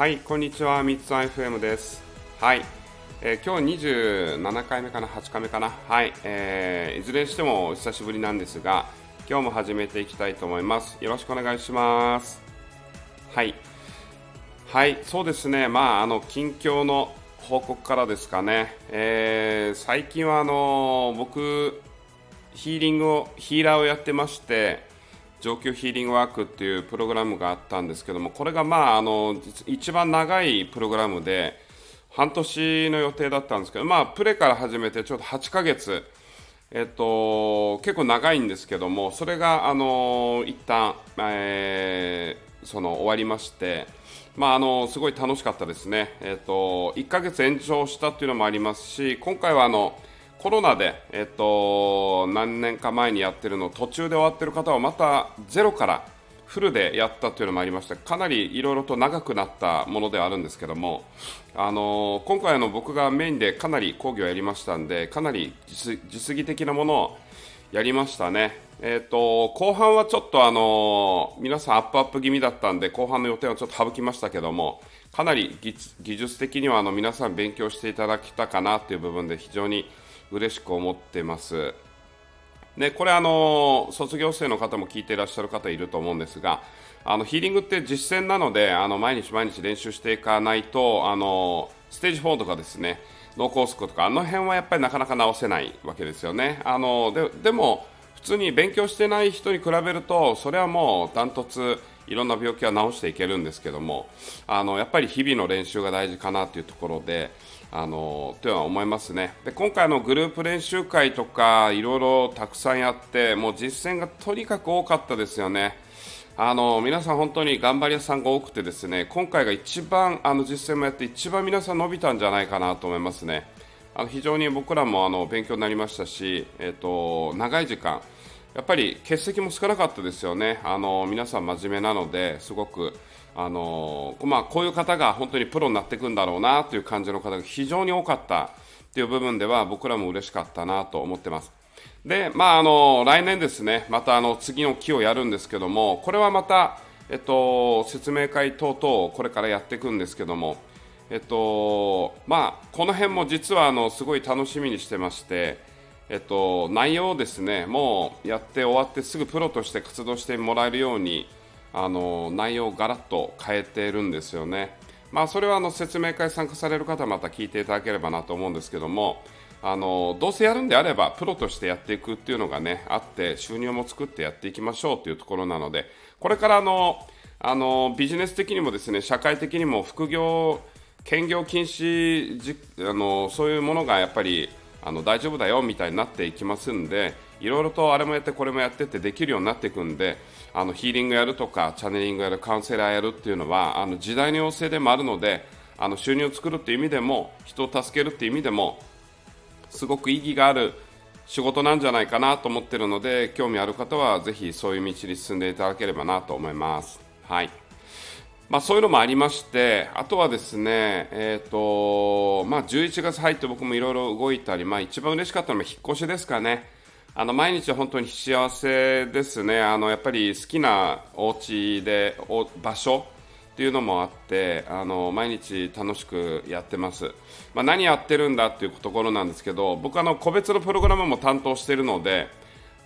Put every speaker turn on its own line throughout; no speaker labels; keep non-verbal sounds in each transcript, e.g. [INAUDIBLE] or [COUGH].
はいこんにちは三つ FM ですはいえー、今日27回目かな、8回目かな、はい、えー、いずれにしても久しぶりなんですが、今日も始めていきたいと思います。よろしくお願いします。はい、はい、そうですね、まあ、あの近況の報告からですかね、えー、最近はあの僕、ヒーリングを、ヒーラーをやってまして、上級ヒーリングワークっていうプログラムがあったんですけども、これがまあ、あの一番長いプログラムで、半年の予定だったんですけど、まあ、プレから始めてちょっと8ヶ月、えっと、結構長いんですけども、それが、あの、一旦、えー、その終わりまして、まあ、あのすごい楽しかったですね、えっと、1ヶ月延長したっていうのもありますし、今回はあのコロナで、えっと、何年か前にやってるの途中で終わってる方はまたゼロからフルでやったというのもありましてかなりいろいろと長くなったものではあるんですけども、あの今回の僕がメインでかなり講義をやりましたんでかなり実技的なものをやりましたね、えーと、後半はちょっと、あの皆さんアップアップ気味だったんで後半の予定はちょっと省きましたけどもかなり技術的にはあの皆さん勉強していただけたかなという部分で非常に嬉しく思ってます。でこれあの卒業生の方も聞いていらっしゃる方いると思うんですがあのヒーリングって実践なのであの毎日毎日練習していかないとあのステージ4とかですね脳梗塞とかあの辺はやっぱりなかなか治せないわけですよねあのででも普通に勉強してない人に比べるとそれはもうダントツいろんな病気は治していけるんですけどもあのやっぱり日々の練習が大事かなというところであのというのは思いますね。で今回のグループ練習会とかいろいろたくさんやってもう実践がとにかく多かったですよね。あの皆さん本当に頑張り屋さんが多くてですね今回が一番あの実践もやって一番皆さん伸びたんじゃないかなと思いますね。あの非常に僕らもあの勉強になりましたし、えーと、長い時間やっぱり欠席も少なかったですよねあの皆さん真面目なのですごくあのまあ、こういう方が本当にプロになっていくんだろうなという感じの方が非常に多かったという部分では僕らも嬉しかったなと思ってます。で、まあ、あの来年ですね、またあの次の期をやるんですけども、これはまた、えっと、説明会等々これからやっていくんですけども、えっとまあ、この辺も実はあのすごい楽しみにしてまして、えっと、内容をですねもうやって終わってすぐプロとして活動してもらえるようにあの内容をガラッと変えているんですよね。まあ、それはあの説明会参加される方また聞いていただければなと思うんですけどもあのどうせやるんであればプロとしてやっていくっていうのがねあって収入も作ってやっていきましょうというところなのでこれからあのあのビジネス的にもですね社会的にも副業兼業禁止あのそういうものがやっぱりあの大丈夫だよみたいになっていきますんでいろいろとあれもやってこれもやってってできるようになっていくんであのヒーリングやるとかチャネリングやるカウンセラーやるっていうのはあの時代の要請でもあるのであの収入を作るっていう意味でも人を助けるっていう意味でもすごく意義がある仕事なんじゃないかなと思ってるので興味ある方はぜひそういう道に進んでいただければなと思います。はいまあ、そういうのもありまして、あとはですね、えーとまあ、11月入って僕もいろいろ動いたり、まあ、一番嬉しかったのは引っ越しですかね。あの毎日本当に幸せですね、あのやっぱり好きなお家でお場所っていうのもあってあの毎日楽しくやってます、まあ、何やってるんだっていうところなんですけど僕あの個別のプログラムも担当しているので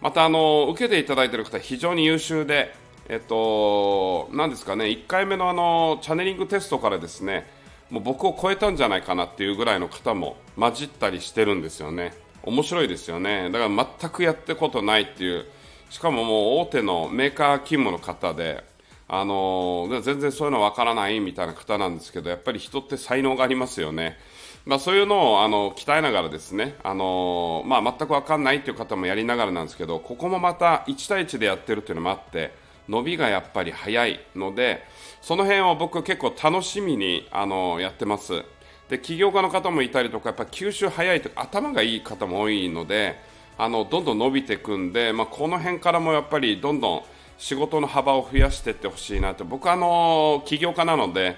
またあの受けていただいている方非常に優秀で、えっと、なですかね1回目のあのチャネリングテストからですねもう僕を超えたんじゃないかなっていうぐらいの方も混じったりしてるんですよね。面白いですよねだから全くやったことないっていうしかももう大手のメーカー勤務の方であの全然そういうのわからないみたいな方なんですけどやっぱり人って才能がありますよね。まあ、そういうのをあの鍛えながらですね、あのまあ、全く分かんないという方もやりながらなんですけどここもまた1対1でやってるというのもあって伸びがやっぱり早いのでその辺を僕結構楽しみにあのやってます。で起業家の方もいたりとかやっぱ吸収早いとか頭がいい方も多いのであのどんどん伸びていくんで、まあ、この辺からもやっぱりどんどん仕事の幅を増やしていってほしいなと僕はあの起業家なので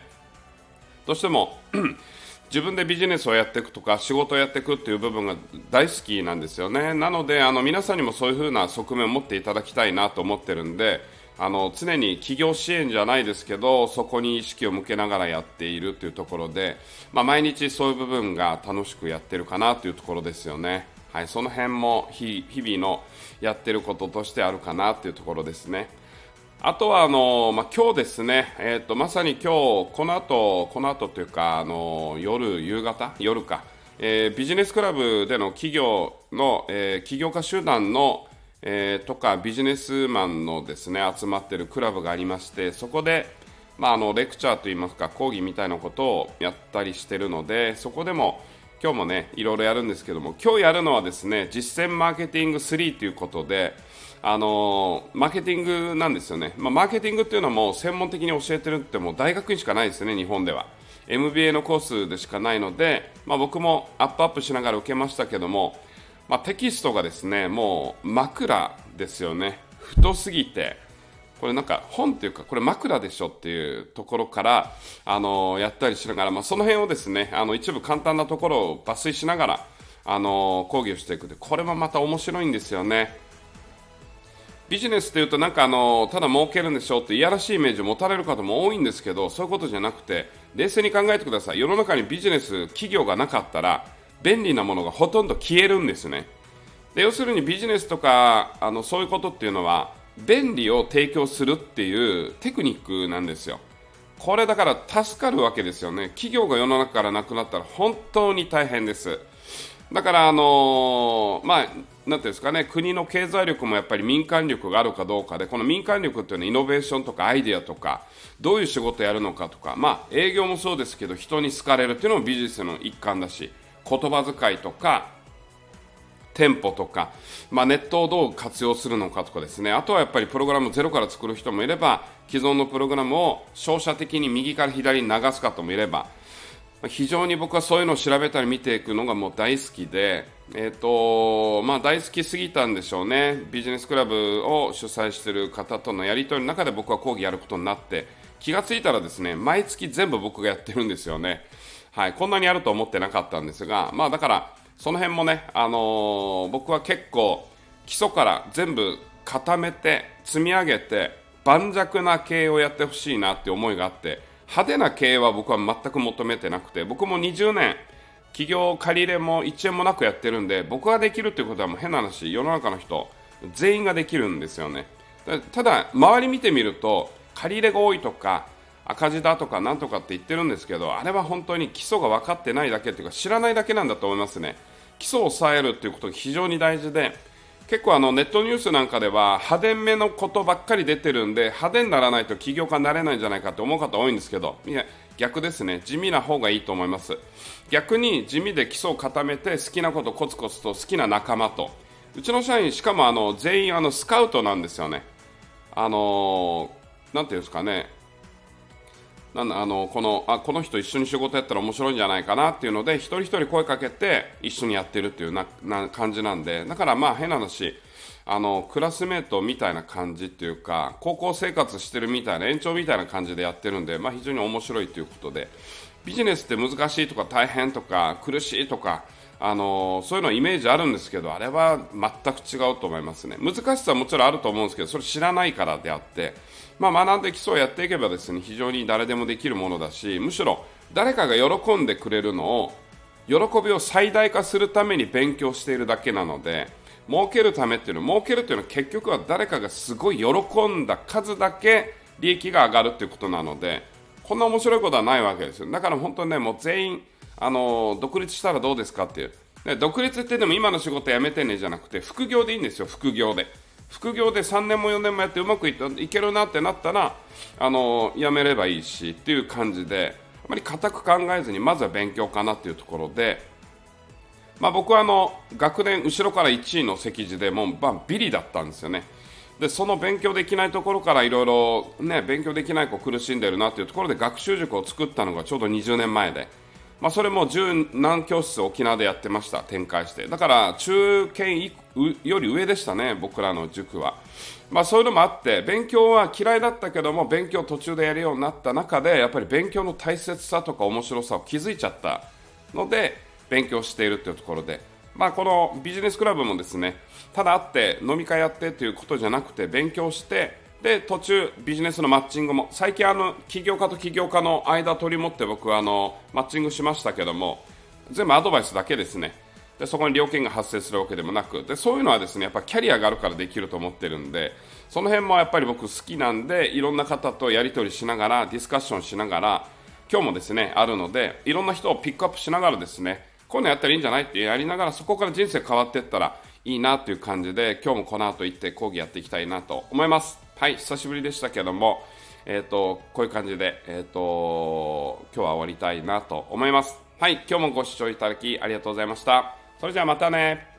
どうしても [CLEARS THROAT] 自分でビジネスをやっていくとか仕事をやっていくっていう部分が大好きなんですよねなのであの皆さんにもそういう風な側面を持っていただきたいなと思ってるんであの常に企業支援じゃないですけどそこに意識を向けながらやっているというところで、まあ、毎日そういう部分が楽しくやってるかなというところですよね。はい、その辺も日々のやってることとしてあるかなというところですね。あとはあの、まあ、今日ですね、えーと、まさに今日この後この後というかあの夜、夕方、夜か、えー、ビジネスクラブでの企業の、えー、起業家集団のえー、とかビジネスマンのですね集まってるクラブがありましてそこで、まあ、あのレクチャーといいますか講義みたいなことをやったりしてるのでそこでも今日もねいろいろやるんですけども今日やるのはですね実践マーケティング3ということであのマーケティングなんですよね、まあ、マーケティングっていうのはもう専門的に教えてるってもう大学にしかないですね日本では。MBA のコースでしかないので、まあ、僕もアップアップしながら受けましたけどもまあ、テキストがですねもう枕ですよね。太すぎて。これなんか本っていうかこれ枕でしょっていうところからあのやったりしながら、まあ、その辺をですねあの一部簡単なところを抜粋しながらあの講義をしていくでこれもまた面白いんですよね。ビジネスというとなんかあのただ儲けるんでしょっていやらしいイメージを持たれる方も多いんですけどそういうことじゃなくて冷静に考えてください。世の中にビジネス企業がなかったら便利なものがほとんど消えるんですね。で要するにビジネスとかあのそういうことっていうのは便利を提供するっていうテクニックなんですよ。これだから助かるわけですよね。企業が世の中からなくなったら本当に大変です。だからあのー、まあなんていうんですかね。国の経済力もやっぱり民間力があるかどうかでこの民間力っていうのはイノベーションとかアイデアとかどういう仕事やるのかとかまあ営業もそうですけど人に好かれるっていうのもビジネスの一環だし言葉遣いとか店舗とか、まあ、ネットをどう活用するのかとかですねあとはやっぱりプログラムゼロから作る人もいれば既存のプログラムを照射的に右から左に流す方もいれば非常に僕はそういうのを調べたり見ていくのがもう大好きで、えーとまあ、大好きすぎたんでしょうねビジネスクラブを主催している方とのやり取りの中で僕は講義やることになって気がついたらですね毎月全部僕がやってるんですよね。はい、こんなにあると思ってなかったんですが、まあ、だからその辺もね、あのー、僕は結構基礎から全部固めて積み上げて盤石な経営をやってほしいなって思いがあって派手な経営は僕は全く求めてなくて僕も20年企業借り入れも1円もなくやってるんで僕ができるっていうことはもう変な話世の中の人全員ができるんですよね。ただ周り見てみると借り入れが多いとか赤字だとかなんとかって言ってるんですけどあれは本当に基礎が分かってないだけっていうか知らないだけなんだと思いますね。基礎を抑えるっていうことが非常に大事で結構あのネットニュースなんかでは派手めのことばっかり出てるんで派手にならないと起業家になれないんじゃないかって思う方多いんですけどいや逆ですね。地味な方がいいと思います。逆に地味で基礎を固めて好きなことコツコツと好きな仲間と。うちの社員しかもあの全員あのスカウトなんですよね。あのー、ていうんですかね。なんあのこのあこの人一緒に仕事やったら面白いんじゃないかなっていうので一人一人声かけて一緒にやってるっていうなな感じなんでだからまあ変な話あのクラスメートみたいな感じっていうか高校生活してるみたいな延長みたいな感じでやってるんで、まあ、非常に面白いということで。ビジネスって難しいとか大変とか苦しいとかあのそういうのイメージあるんですけどあれは全く違うと思いますね。難しさはもちろんあると思うんですけどそれ知らないからであってまあ、学んで基礎をやっていけばですね非常に誰でもできるものだしむしろ誰かが喜んでくれるのを喜びを最大化するために勉強しているだけなので儲けるためっていうのは儲けるというのは結局は誰かがすごい喜んだ数だけ利益が上がるということなのでこんな面白いことはないわけですよ。だから本当にねもう全員あの独立したらどうですかっていうで独立ってでも今の仕事辞めてねじゃなくて副業でいいんですよ副業で。副業で3年も4年もやってうまくいいけるなってなったらあのやめればいいしっていう感じであまり固く考えずにまずは勉強かなっていうところで、まあ、僕はあの学年後ろから1位の席次でもう、まあ、ビリだったんですよね。でその勉強できないところからいろいろ勉強できない子苦しんでるなっていうところで学習塾を作ったのがちょうど20年前で。まあ、それも十何教室沖縄でやってました展開して。だから中堅より上でしたね僕らの塾は、まあ、そういうのもあって勉強は嫌いだったけども勉強途中でやるようになった中でやっぱり勉強の大切さとか面白さを気づいちゃったので勉強しているというところで、まあ、このビジネスクラブもですねただ会って飲み会やってということじゃなくて勉強してで途中ビジネスのマッチングも最近あの起業家と起業家の間取り持って僕はあのマッチングしましたけども全部アドバイスだけですね。でそこに料金が発生するわけでもなくでそういうのはですねやっぱキャリアがあるからできると思ってるんでその辺もやっぱり僕好きなんでいろんな方とやり取りしながらディスカッションしながら今日もですねあるのでいろんな人をピックアップしながらですねこういうのやったらいいんじゃないってやりながらそこから人生変わっていったらいいなという感じで今日もこの後行って講義やっていきたいなと思います。はい久しぶりでしたけどもえっ、ー、とこういう感じでえっ、ー、と今日は終わりたいなと思います。はい今日もご視聴いただきありがとうございました。それじゃあまたね。